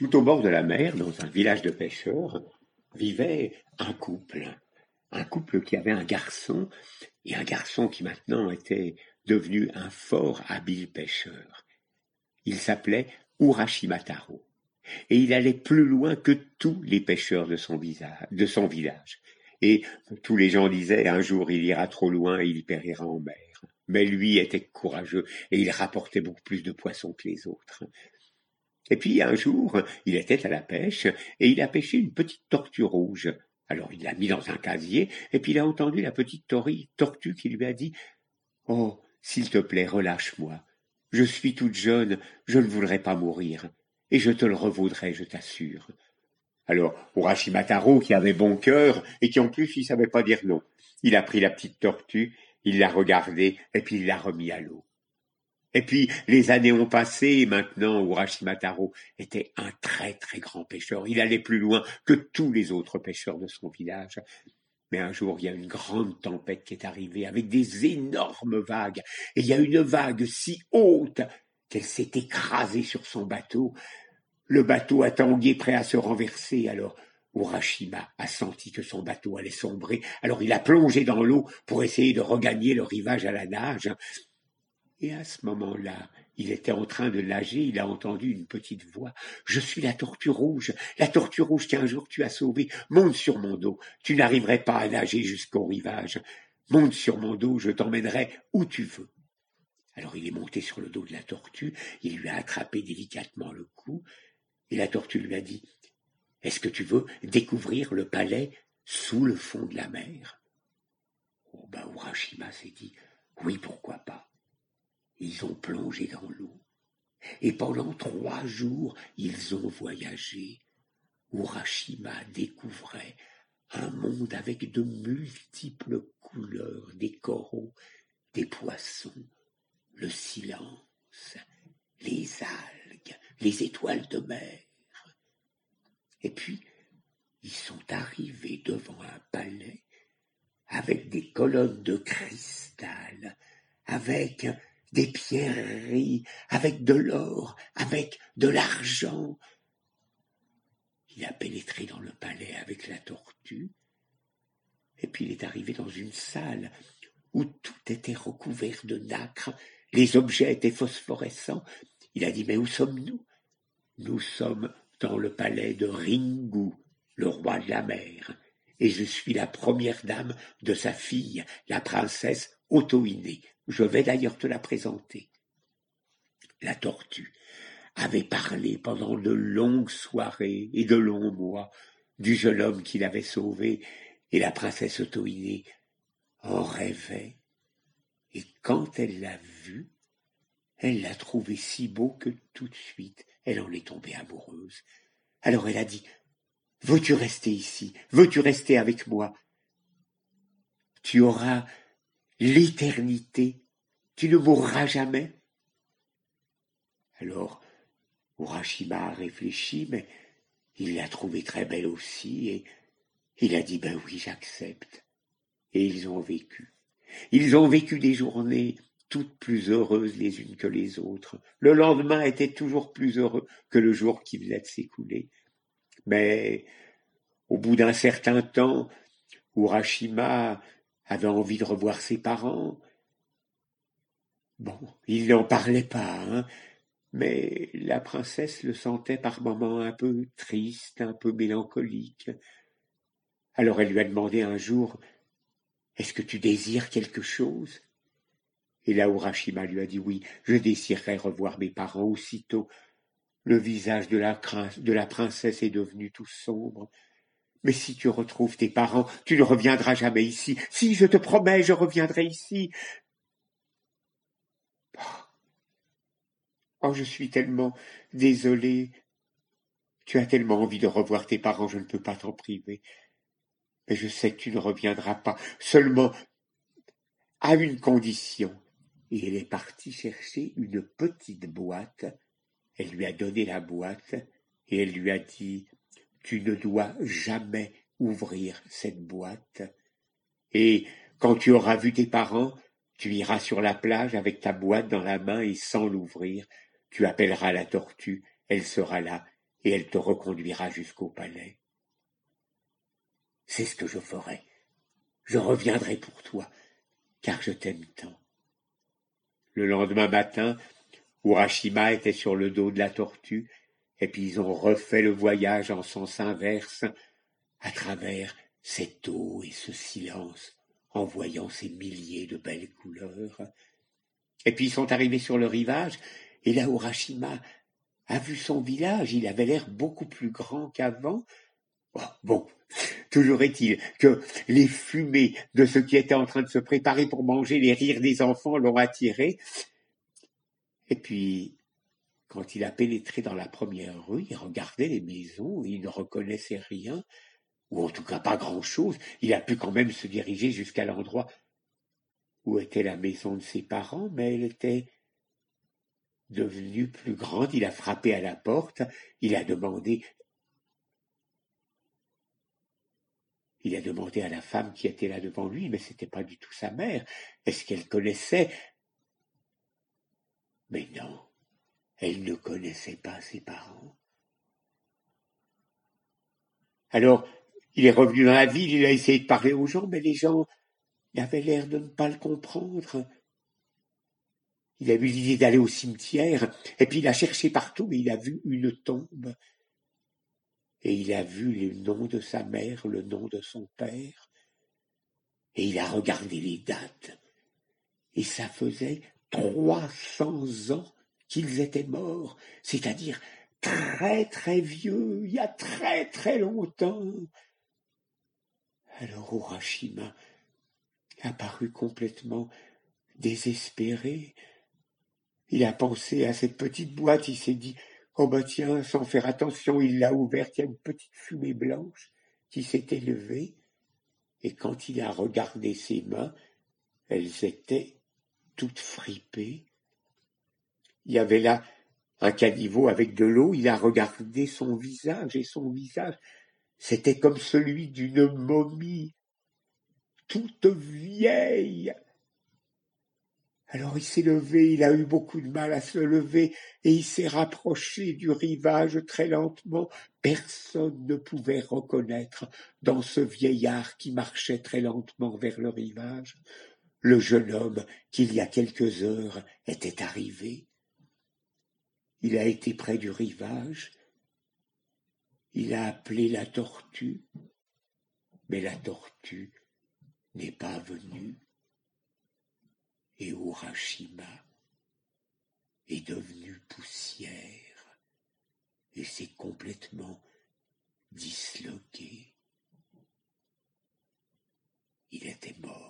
Tout au bord de la mer, dans un village de pêcheurs, vivait un couple. Un couple qui avait un garçon, et un garçon qui maintenant était devenu un fort habile pêcheur. Il s'appelait Urashimataro, et il allait plus loin que tous les pêcheurs de son, village. Et tous les gens disaient, un jour il ira trop loin et il périra en mer. Mais lui était courageux et il rapportait beaucoup plus de poissons que les autres. Et puis un jour, il était à la pêche et il a pêché une petite tortue rouge. Alors il l'a mis dans un casier et puis il a entendu la petite tortue qui lui a dit Oh, s'il te plaît, relâche-moi. Je suis toute jeune, je ne voudrais pas mourir, et je te le revaudrai, je t'assure. Alors, Urashimataro, qui avait bon cœur, et qui en plus il savait pas dire non, il a pris la petite tortue, il l'a regardée, et puis il l'a remis à l'eau. Et puis, les années ont passé, et maintenant, Urashimataro était un très très grand pêcheur. Il allait plus loin que tous les autres pêcheurs de son village. Mais un jour, il y a une grande tempête qui est arrivée avec des énormes vagues. Et il y a une vague si haute qu'elle s'est écrasée sur son bateau. Le bateau a tangué prêt à se renverser. Alors, Urashima a senti que son bateau allait sombrer. Alors, il a plongé dans l'eau pour essayer de regagner le rivage à la nage. Et à ce moment-là, il était en train de nager, il a entendu une petite voix. Je suis la tortue rouge, la tortue rouge qu'un jour tu as sauvée. Monte sur mon dos, tu n'arriverais pas à nager jusqu'au rivage. Monte sur mon dos, je t'emmènerai où tu veux. Alors il est monté sur le dos de la tortue, il lui a attrapé délicatement le cou, et la tortue lui a dit Est-ce que tu veux découvrir le palais sous le fond de la mer? Oh ben s'est dit Oui, pourquoi pas ils ont plongé dans l'eau. Et pendant trois jours, ils ont voyagé. Urashima découvrait un monde avec de multiples couleurs, des coraux, des poissons, le silence, les algues, les étoiles de mer. Et puis, ils sont arrivés devant un palais avec des colonnes de cristal, avec des pierreries, avec de l'or, avec de l'argent. Il a pénétré dans le palais avec la tortue, et puis il est arrivé dans une salle où tout était recouvert de nacre, les objets étaient phosphorescents. Il a dit Mais où sommes-nous? Nous sommes dans le palais de Ringu, le roi de la mer, et je suis la première dame de sa fille, la princesse Otoïné. Je vais d'ailleurs te la présenter. La tortue avait parlé pendant de longues soirées et de longs mois du jeune homme qu'il avait sauvé, et la princesse Otoïné en rêvait. Et quand elle l'a vu, elle l'a trouvé si beau que tout de suite elle en est tombée amoureuse. Alors elle a dit Veux-tu rester ici? Veux-tu rester avec moi? Tu auras l'éternité. Tu ne mourras jamais. Alors, Urashima a réfléchi, mais il l'a trouvée très belle aussi, et il a dit, ben oui, j'accepte. Et ils ont vécu. Ils ont vécu des journées toutes plus heureuses les unes que les autres. Le lendemain était toujours plus heureux que le jour qui venait de s'écouler. Mais, au bout d'un certain temps, Urashima avait envie de revoir ses parents. Bon, il n'en parlait pas, hein, mais la princesse le sentait par moments un peu triste, un peu mélancolique. Alors elle lui a demandé un jour Est-ce que tu désires quelque chose? Et là Urashima lui a dit Oui, je désirerais revoir mes parents aussitôt. Le visage de la, de la princesse est devenu tout sombre. Mais si tu retrouves tes parents, tu ne reviendras jamais ici. Si, je te promets, je reviendrai ici. Oh, oh je suis tellement désolé. Tu as tellement envie de revoir tes parents, je ne peux pas t'en priver. Mais je sais que tu ne reviendras pas, seulement à une condition. Et elle est partie chercher une petite boîte. Elle lui a donné la boîte et elle lui a dit tu ne dois jamais ouvrir cette boîte. Et quand tu auras vu tes parents, tu iras sur la plage avec ta boîte dans la main et sans l'ouvrir. Tu appelleras la tortue, elle sera là, et elle te reconduira jusqu'au palais. C'est ce que je ferai. Je reviendrai pour toi, car je t'aime tant. Le lendemain matin, Urashima était sur le dos de la tortue, et puis ils ont refait le voyage en sens inverse, à travers cette eau et ce silence, en voyant ces milliers de belles couleurs. Et puis ils sont arrivés sur le rivage, et là Urashima a vu son village, il avait l'air beaucoup plus grand qu'avant. Oh, bon, toujours est-il que les fumées de ceux qui étaient en train de se préparer pour manger, les rires des enfants l'ont attiré. Et puis, quand il a pénétré dans la première rue, il regardait les maisons, il ne reconnaissait rien, ou en tout cas pas grand-chose. Il a pu quand même se diriger jusqu'à l'endroit où était la maison de ses parents, mais elle était devenue plus grande. Il a frappé à la porte, il a demandé Il a demandé à la femme qui était là devant lui, mais c'était pas du tout sa mère. Est-ce qu'elle connaissait? Mais non, elle ne connaissait pas ses parents. Alors, il est revenu dans la ville, il a essayé de parler aux gens, mais les gens avaient l'air de ne pas le comprendre. Il a eu l'idée d'aller au cimetière, et puis il a cherché partout, et il a vu une tombe. Et il a vu le nom de sa mère, le nom de son père, et il a regardé les dates. Et ça faisait trois cents ans qu'ils étaient morts, c'est-à-dire très très vieux, il y a très très longtemps. Alors Urashima apparut complètement désespéré. Il a pensé à cette petite boîte, il s'est dit Oh bah tiens, sans faire attention, il l'a ouverte, il y a une petite fumée blanche qui s'est élevée, et quand il a regardé ses mains, elles étaient toutes fripées. Il y avait là un caniveau avec de l'eau, il a regardé son visage, et son visage, c'était comme celui d'une momie, toute vieille, alors il s'est levé, il a eu beaucoup de mal à se lever, et il s'est rapproché du rivage très lentement. Personne ne pouvait reconnaître dans ce vieillard qui marchait très lentement vers le rivage le jeune homme qu'il y a quelques heures était arrivé. Il a été près du rivage, il a appelé la tortue, mais la tortue n'est pas venue et Urashima est devenu poussière et s'est complètement disloqué. Il était mort.